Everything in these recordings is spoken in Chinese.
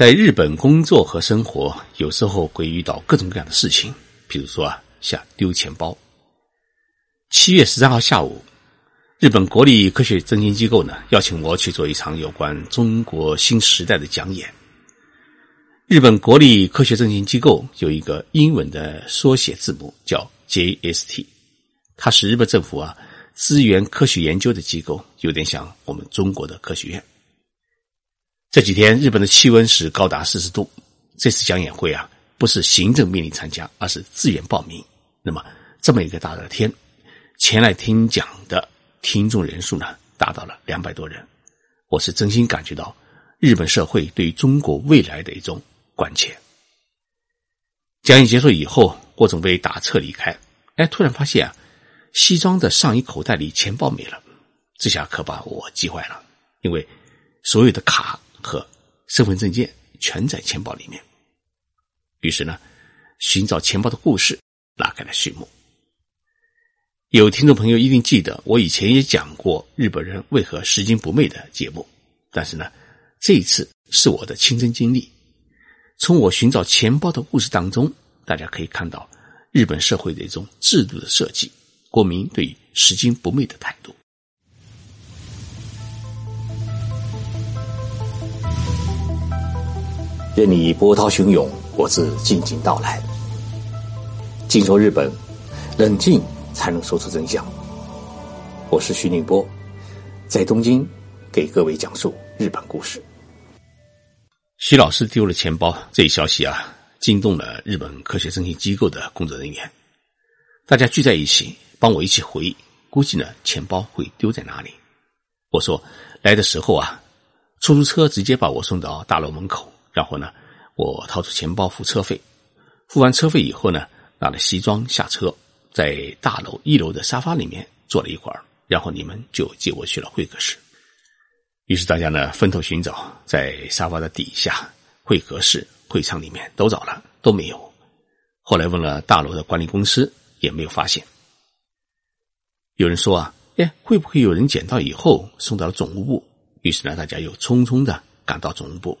在日本工作和生活，有时候会遇到各种各样的事情，比如说啊，像丢钱包。七月十三号下午，日本国立科学中心机构呢邀请我去做一场有关中国新时代的讲演。日本国立科学中心机构有一个英文的缩写字母叫 JST，它是日本政府啊资源科学研究的机构，有点像我们中国的科学院。这几天，日本的气温是高达四十度。这次讲演会啊，不是行政命令参加，而是自愿报名。那么，这么一个大热天，前来听讲的听众人数呢，达到了两百多人。我是真心感觉到日本社会对于中国未来的一种关切。讲演结束以后，我准备打车离开，哎，突然发现啊，西装的上衣口袋里钱包没了，这下可把我急坏了，因为所有的卡。和身份证件全在钱包里面。于是呢，寻找钱包的故事拉开了序幕。有听众朋友一定记得，我以前也讲过日本人为何拾金不昧的节目。但是呢，这一次是我的亲身经历。从我寻找钱包的故事当中，大家可以看到日本社会的一种制度的设计，国民对于拾金不昧的态度。任你波涛汹涌，我自静静到来。静说日本，冷静才能说出真相。我是徐宁波，在东京给各位讲述日本故事。徐老师丢了钱包，这一消息啊，惊动了日本科学征信机构的工作人员。大家聚在一起，帮我一起回忆，估计呢，钱包会丢在哪里？我说，来的时候啊，出租车直接把我送到大楼门口。然后呢，我掏出钱包付车费，付完车费以后呢，拿了西装下车，在大楼一楼的沙发里面坐了一会儿，然后你们就接我去了会客室。于是大家呢分头寻找，在沙发的底下、会客室、会场里面都找了，都没有。后来问了大楼的管理公司，也没有发现。有人说啊，哎，会不会有人捡到以后送到了总务部？于是呢，大家又匆匆的赶到总务部。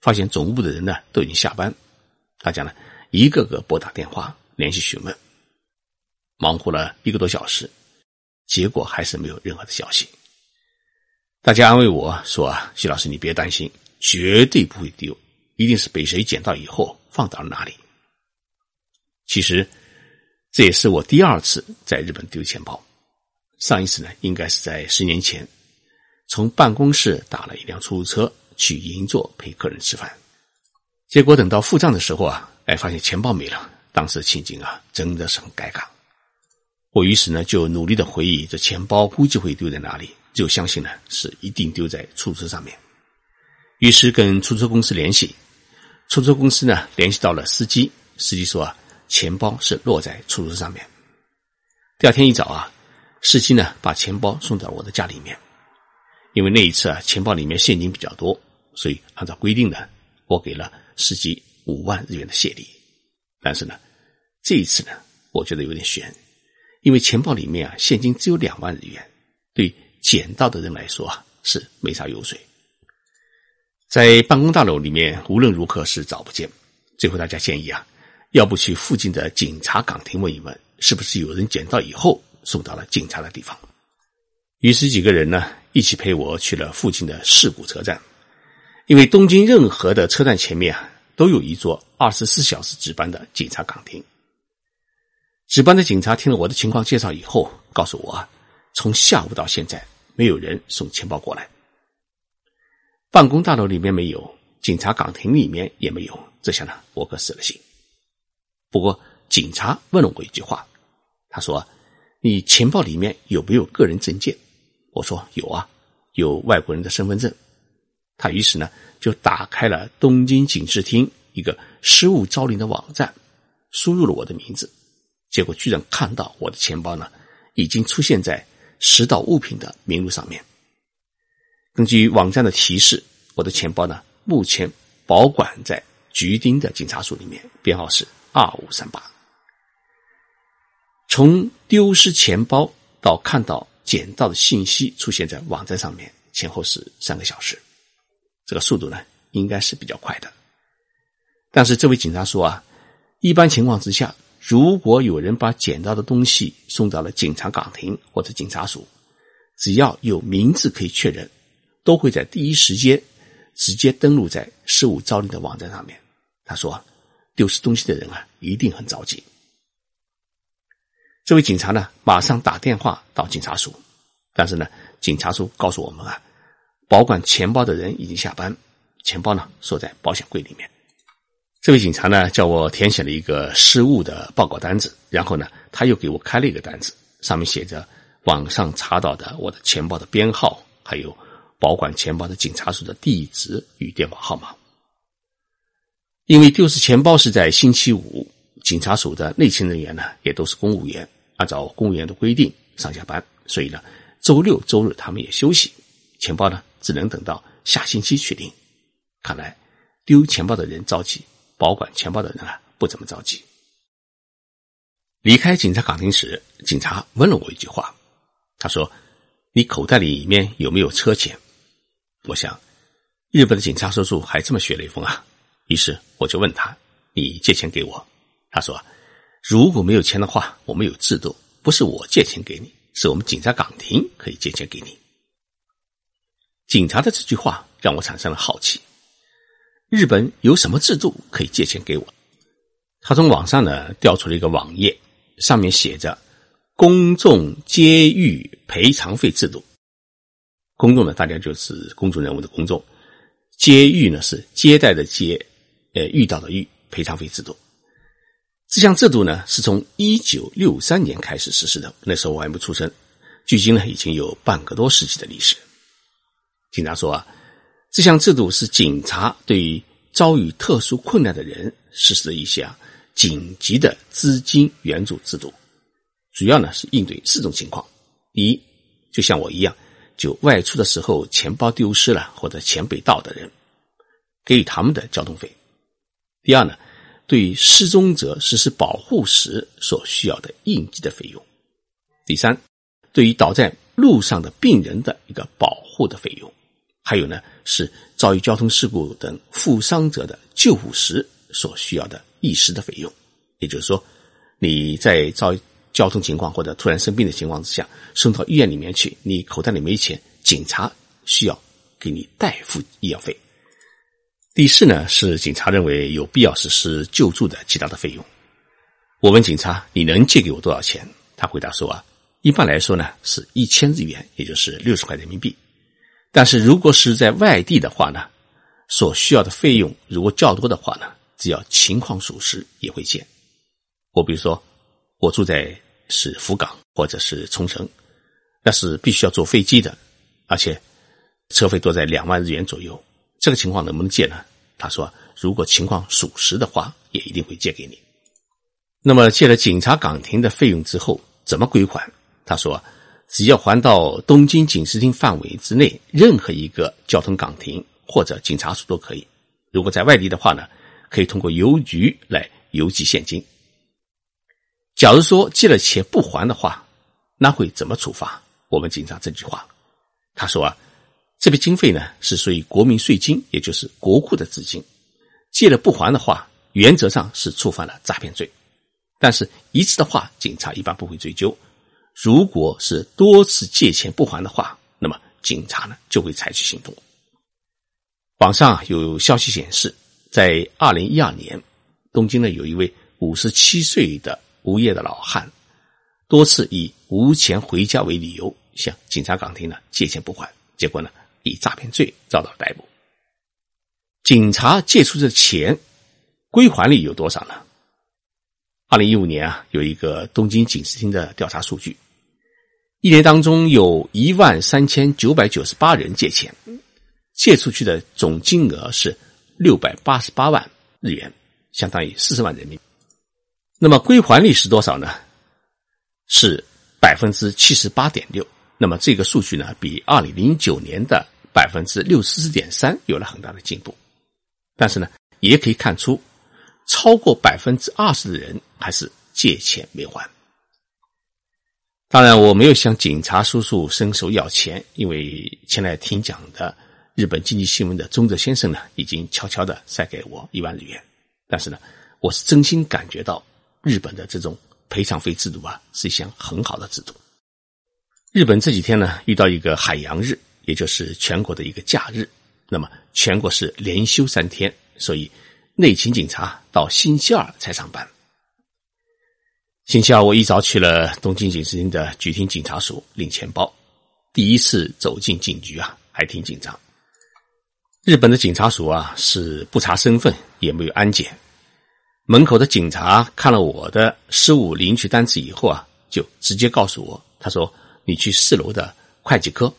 发现总务部的人呢都已经下班，大家呢一个个拨打电话联系询问，忙活了一个多小时，结果还是没有任何的消息。大家安慰我说：“啊，徐老师你别担心，绝对不会丢，一定是被谁捡到以后放到了哪里。”其实这也是我第二次在日本丢钱包，上一次呢应该是在十年前，从办公室打了一辆出租车。去银座陪客人吃饭，结果等到付账的时候啊，哎，发现钱包没了。当时情景啊，真的是很尴尬。我于是呢，就努力的回忆这钱包估计会丢在哪里，就相信呢是一定丢在出租车上面。于是跟出租车公司联系，出租车公司呢联系到了司机，司机说啊，钱包是落在出租车上面。第二天一早啊，司机呢把钱包送到我的家里面。因为那一次啊，钱包里面现金比较多，所以按照规定呢，我给了司机五万日元的谢礼。但是呢，这一次呢，我觉得有点悬，因为钱包里面啊，现金只有两万日元，对捡到的人来说啊，是没啥油水。在办公大楼里面，无论如何是找不见。最后大家建议啊，要不去附近的警察岗亭问一问，是不是有人捡到以后送到了警察的地方。于是几个人呢。一起陪我去了附近的事故车站，因为东京任何的车站前面啊，都有一座二十四小时值班的警察岗亭。值班的警察听了我的情况介绍以后，告诉我，从下午到现在没有人送钱包过来，办公大楼里面没有，警察岗亭里面也没有。这下呢，我可死了心。不过警察问了我一句话，他说：“你钱包里面有没有个人证件？”我说有啊，有外国人的身份证。他于是呢就打开了东京警视厅一个失物招领的网站，输入了我的名字，结果居然看到我的钱包呢已经出现在拾到物品的名录上面。根据网站的提示，我的钱包呢目前保管在橘町的警察署里面，编号是二五三八。从丢失钱包到看到。捡到的信息出现在网站上面，前后是三个小时，这个速度呢应该是比较快的。但是这位警察说啊，一般情况之下，如果有人把捡到的东西送到了警察岗亭或者警察署，只要有名字可以确认，都会在第一时间直接登录在失物招领的网站上面。他说，丢失东西的人啊，一定很着急。这位警察呢，马上打电话到警察署，但是呢，警察署告诉我们啊，保管钱包的人已经下班，钱包呢锁在保险柜里面。这位警察呢，叫我填写了一个失物的报告单子，然后呢，他又给我开了一个单子，上面写着网上查到的我的钱包的编号，还有保管钱包的警察署的地址与电话号码。因为丢失钱包是在星期五，警察署的内勤人员呢也都是公务员。按照公务员的规定上下班，所以呢，周六周日他们也休息，钱包呢只能等到下星期确定。看来丢钱包的人着急，保管钱包的人啊不怎么着急。离开警察岗亭时，警察问了我一句话，他说：“你口袋里面有没有车钱？”我想，日本的警察叔叔还这么学雷锋啊！于是我就问他：“你借钱给我？”他说。如果没有钱的话，我们有制度，不是我借钱给你，是我们警察岗亭可以借钱给你。警察的这句话让我产生了好奇：日本有什么制度可以借钱给我？他从网上呢调出了一个网页，上面写着“公众监狱赔偿费制度”。公众呢，大家就是公众人物的公众；监狱呢是接待的接，呃，遇到的遇，赔偿费制度。这项制度呢，是从一九六三年开始实施的。那时候我还没出生，距今呢已经有半个多世纪的历史。警察说啊，这项制度是警察对于遭遇特殊困难的人实施的一项紧急的资金援助制度，主要呢是应对四种情况：第一，就像我一样，就外出的时候钱包丢失了或者钱被盗的人，给予他们的交通费；第二呢。对于失踪者实施保护时所需要的应急的费用。第三，对于倒在路上的病人的一个保护的费用，还有呢是遭遇交通事故等负伤者的救护时所需要的一时的费用。也就是说，你在遭遇交通情况或者突然生病的情况之下，送到医院里面去，你口袋里没钱，警察需要给你代付医药费。第四呢，是警察认为有必要实施救助的其他的费用。我问警察：“你能借给我多少钱？”他回答说：“啊，一般来说呢，是一千日元，也就是六十块人民币。但是如果是在外地的话呢，所需要的费用如果较多的话呢，只要情况属实也会借。我比如说，我住在是福冈或者是冲绳，那是必须要坐飞机的，而且车费都在两万日元左右。”这个情况能不能借呢？他说，如果情况属实的话，也一定会借给你。那么借了警察岗亭的费用之后，怎么归还？他说，只要还到东京警视厅范围之内任何一个交通岗亭或者警察署都可以。如果在外地的话呢，可以通过邮局来邮寄现金。假如说借了钱不还的话，那会怎么处罚？我们警察这句话，他说啊。这笔经费呢是属于国民税金，也就是国库的资金。借了不还的话，原则上是触犯了诈骗罪。但是，一次的话，警察一般不会追究。如果是多次借钱不还的话，那么警察呢就会采取行动。网上有消息显示，在二零一二年，东京呢有一位五十七岁的无业的老汉，多次以无钱回家为理由向警察岗亭呢借钱不还，结果呢。以诈骗罪遭到逮捕。警察借出的钱归还率有多少呢？二零一五年啊，有一个东京警视厅的调查数据，一年当中有一万三千九百九十八人借钱，借出去的总金额是六百八十八万日元，相当于四十万人民币。那么归还率是多少呢？是百分之七十八点六。那么这个数据呢，比二零零九年的百分之六十四点三有了很大的进步，但是呢，也可以看出，超过百分之二十的人还是借钱没还。当然，我没有向警察叔叔伸手要钱，因为前来听讲的日本经济新闻的中泽先生呢，已经悄悄的塞给我一万日元。但是呢，我是真心感觉到日本的这种赔偿费制度啊，是一项很好的制度。日本这几天呢，遇到一个海洋日，也就是全国的一个假日，那么全国是连休三天，所以内勤警察到星期二才上班。星期二，我一早去了东京警视厅的局厅警察署领钱包，第一次走进警局啊，还挺紧张。日本的警察署啊，是不查身份，也没有安检。门口的警察看了我的失物领取单子以后啊，就直接告诉我，他说。你去四楼的会计科。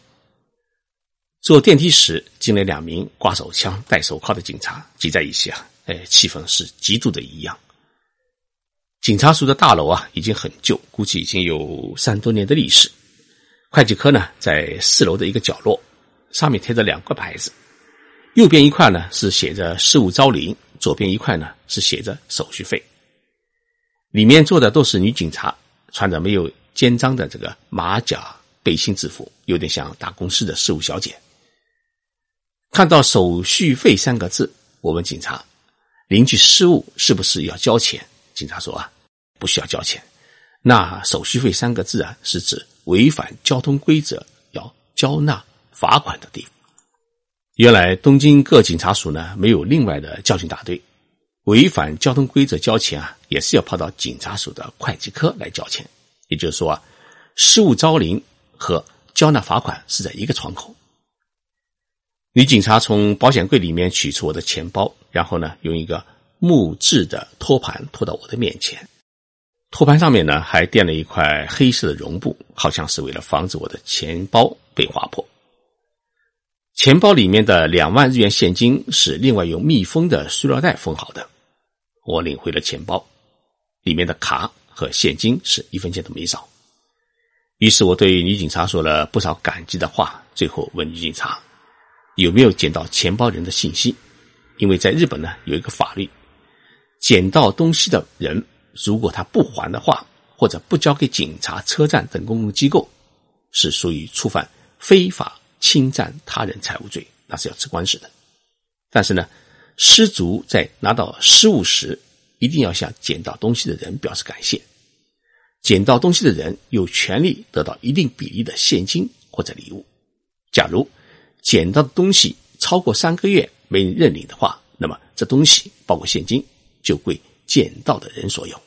坐电梯时，进来两名挂手枪、戴手铐的警察，挤在一起啊，哎，气氛是极度的异样。警察署的大楼啊，已经很旧，估计已经有三多年的历史。会计科呢，在四楼的一个角落，上面贴着两块牌子，右边一块呢是写着“事务招领”，左边一块呢是写着“手续费”。里面坐的都是女警察，穿着没有。肩章的这个马甲背心制服，有点像大公司的事务小姐。看到“手续费”三个字，我问警察：“领取失物是不是要交钱？”警察说：“啊，不需要交钱。那‘手续费’三个字啊，是指违反交通规则要交纳罚款的地方。原来东京各警察署呢，没有另外的交警大队，违反交通规则交钱啊，也是要跑到警察署的会计科来交钱。”也就是说啊，失物招领和交纳罚款是在一个窗口。女警察从保险柜里面取出我的钱包，然后呢，用一个木质的托盘托到我的面前。托盘上面呢，还垫了一块黑色的绒布，好像是为了防止我的钱包被划破。钱包里面的两万日元现金是另外用密封的塑料袋封好的。我领回了钱包，里面的卡。和现金是一分钱都没少，于是我对女警察说了不少感激的话。最后问女警察有没有捡到钱包人的信息，因为在日本呢有一个法律，捡到东西的人如果他不还的话，或者不交给警察、车站等公共机构，是属于触犯非法侵占他人财物罪，那是要吃官司的。但是呢，失足在拿到失物时。一定要向捡到东西的人表示感谢。捡到东西的人有权利得到一定比例的现金或者礼物。假如捡到的东西超过三个月没人认领的话，那么这东西包括现金就归捡到的人所有。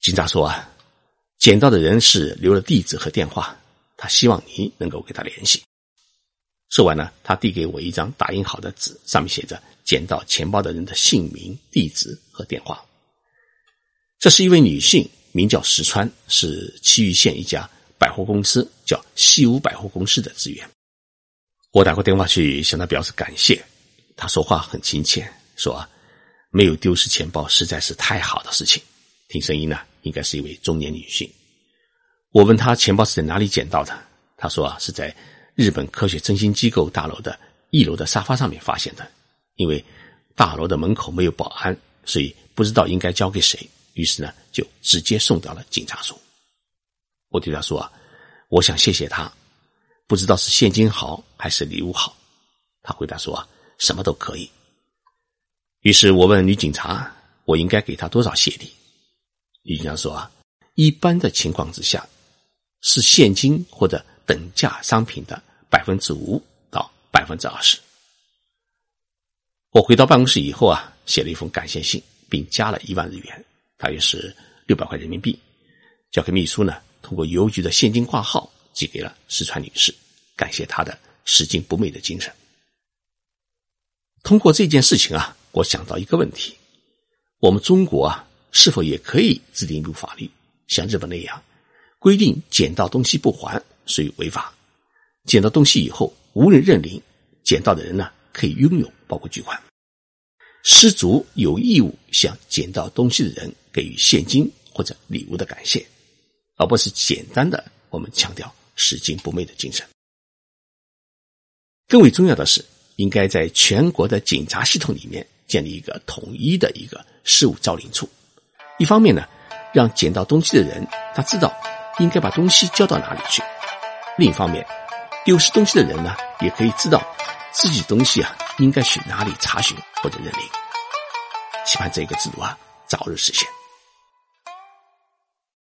警察说啊，捡到的人是留了地址和电话，他希望你能够给他联系。说完呢，他递给我一张打印好的纸，上面写着。捡到钱包的人的姓名、地址和电话。这是一位女性，名叫石川，是埼玉县一家百货公司叫西武百货公司的职员。我打过电话去向他表示感谢，他说话很亲切，说没有丢失钱包实在是太好的事情。听声音呢，应该是一位中年女性。我问她钱包是在哪里捡到的，她说啊是在日本科学振兴机构大楼的一楼的沙发上面发现的。因为大楼的门口没有保安，所以不知道应该交给谁，于是呢就直接送到了警察署。我对他说：“啊，我想谢谢他，不知道是现金好还是礼物好。”他回答说：“啊，什么都可以。”于是我问女警察：“我应该给他多少谢礼？”女警察说：“啊，一般的情况之下，是现金或者等价商品的百分之五到百分之二十。”我回到办公室以后啊，写了一封感谢信，并加了一万日元，大约是六百块人民币，交给秘书呢，通过邮局的现金挂号寄给了石川女士，感谢她的拾金不昧的精神。通过这件事情啊，我想到一个问题：我们中国啊，是否也可以制定一部法律，像日本那样，规定捡到东西不还属于违法，捡到东西以后无人认领，捡到的人呢？可以拥有包括巨款，失足有义务向捡到东西的人给予现金或者礼物的感谢，而不是简单的我们强调拾金不昧的精神。更为重要的是，应该在全国的警察系统里面建立一个统一的一个事务招领处。一方面呢，让捡到东西的人他知道应该把东西交到哪里去；另一方面，丢失东西的人呢，也可以知道自己东西啊应该去哪里查询或者认领。期盼这个制度啊早日实现。